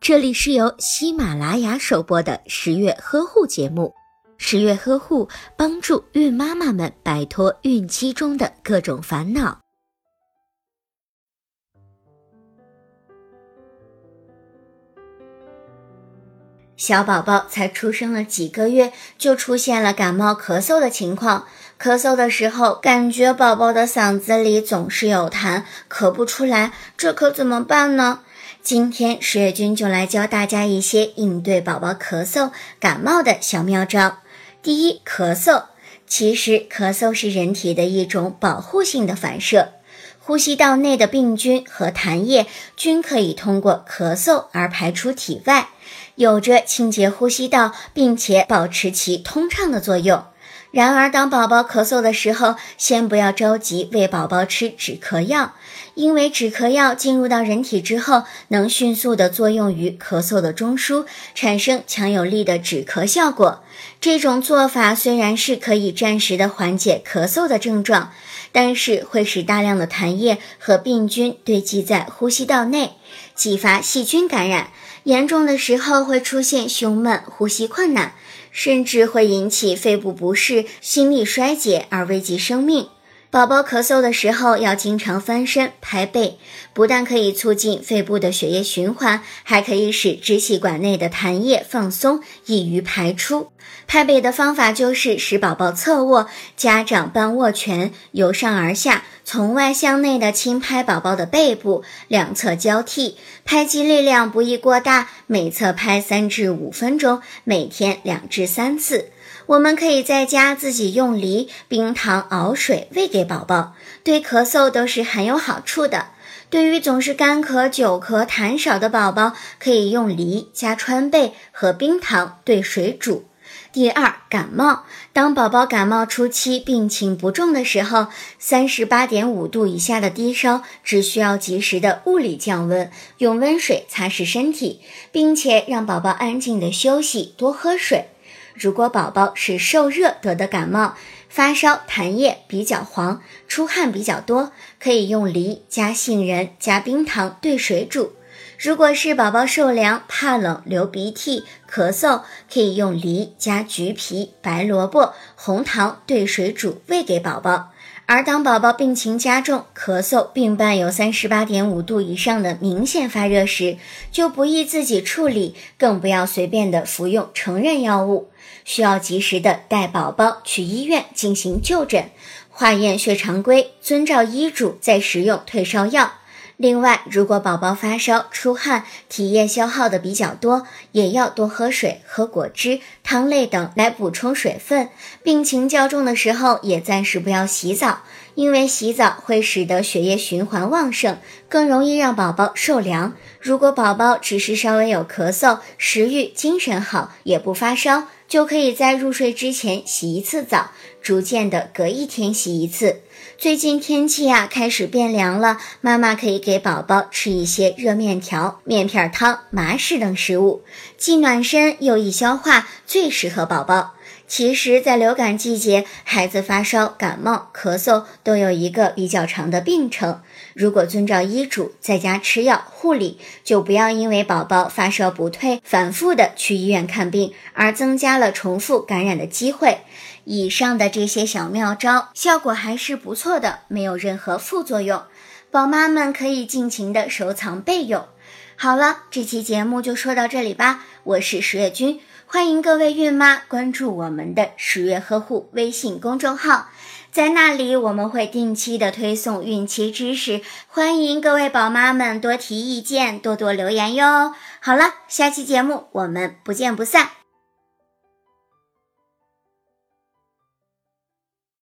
这里是由喜马拉雅首播的十月呵护节目。十月呵护帮助孕妈妈们摆脱孕期中的各种烦恼。小宝宝才出生了几个月，就出现了感冒咳嗽的情况。咳嗽的时候，感觉宝宝的嗓子里总是有痰，咳不出来，这可怎么办呢？今天十月君就来教大家一些应对宝宝咳嗽、感冒的小妙招。第一，咳嗽。其实咳嗽是人体的一种保护性的反射，呼吸道内的病菌和痰液均可以通过咳嗽而排出体外，有着清洁呼吸道并且保持其通畅的作用。然而，当宝宝咳嗽的时候，先不要着急喂宝宝吃止咳药，因为止咳药进入到人体之后，能迅速的作用于咳嗽的中枢，产生强有力的止咳效果。这种做法虽然是可以暂时的缓解咳嗽的症状，但是会使大量的痰液和病菌堆积在呼吸道内，激发细菌感染，严重的时候会出现胸闷、呼吸困难。甚至会引起肺部不适、心力衰竭而危及生命。宝宝咳嗽的时候要经常翻身拍背，不但可以促进肺部的血液循环，还可以使支气管内的痰液放松，易于排出。拍背的方法就是使宝宝侧卧，家长半握拳，由上而下，从外向内的轻拍宝宝的背部，两侧交替，拍击力量不宜过大，每侧拍三至五分钟，每天两至三次。我们可以在家自己用梨、冰糖熬水喂给宝宝，对咳嗽都是很有好处的。对于总是干咳、久咳、痰少的宝宝，可以用梨加川贝和冰糖兑水煮。第二，感冒。当宝宝感冒初期病情不重的时候，三十八点五度以下的低烧，只需要及时的物理降温，用温水擦拭身体，并且让宝宝安静的休息，多喝水。如果宝宝是受热得的感冒，发烧，痰液比较黄，出汗比较多，可以用梨加杏仁加冰糖兑水煮。如果是宝宝受凉、怕冷、流鼻涕、咳嗽，可以用梨加橘皮、白萝卜、红糖兑水煮喂给宝宝。而当宝宝病情加重，咳嗽并伴有三十八点五度以上的明显发热时，就不宜自己处理，更不要随便的服用成人药物，需要及时的带宝宝去医院进行就诊，化验血常规，遵照医嘱再食用退烧药。另外，如果宝宝发烧、出汗、体液消耗的比较多，也要多喝水、喝果汁、汤类等来补充水分。病情较重的时候，也暂时不要洗澡，因为洗澡会使得血液循环旺盛，更容易让宝宝受凉。如果宝宝只是稍微有咳嗽、食欲、精神好，也不发烧。就可以在入睡之前洗一次澡，逐渐的隔一天洗一次。最近天气呀开始变凉了，妈妈可以给宝宝吃一些热面条、面片汤、麻食等食物，既暖身又易消化，最适合宝宝。其实，在流感季节，孩子发烧、感冒、咳嗽都有一个比较长的病程。如果遵照医嘱在家吃药护理，就不要因为宝宝发烧不退，反复的去医院看病，而增加了重复感染的机会。以上的这些小妙招，效果还是不错的，没有任何副作用，宝妈们可以尽情的收藏备用。好了，这期节目就说到这里吧，我是十月君。欢迎各位孕妈关注我们的十月呵护微信公众号，在那里我们会定期的推送孕期知识，欢迎各位宝妈们多提意见，多多留言哟。好了，下期节目我们不见不散。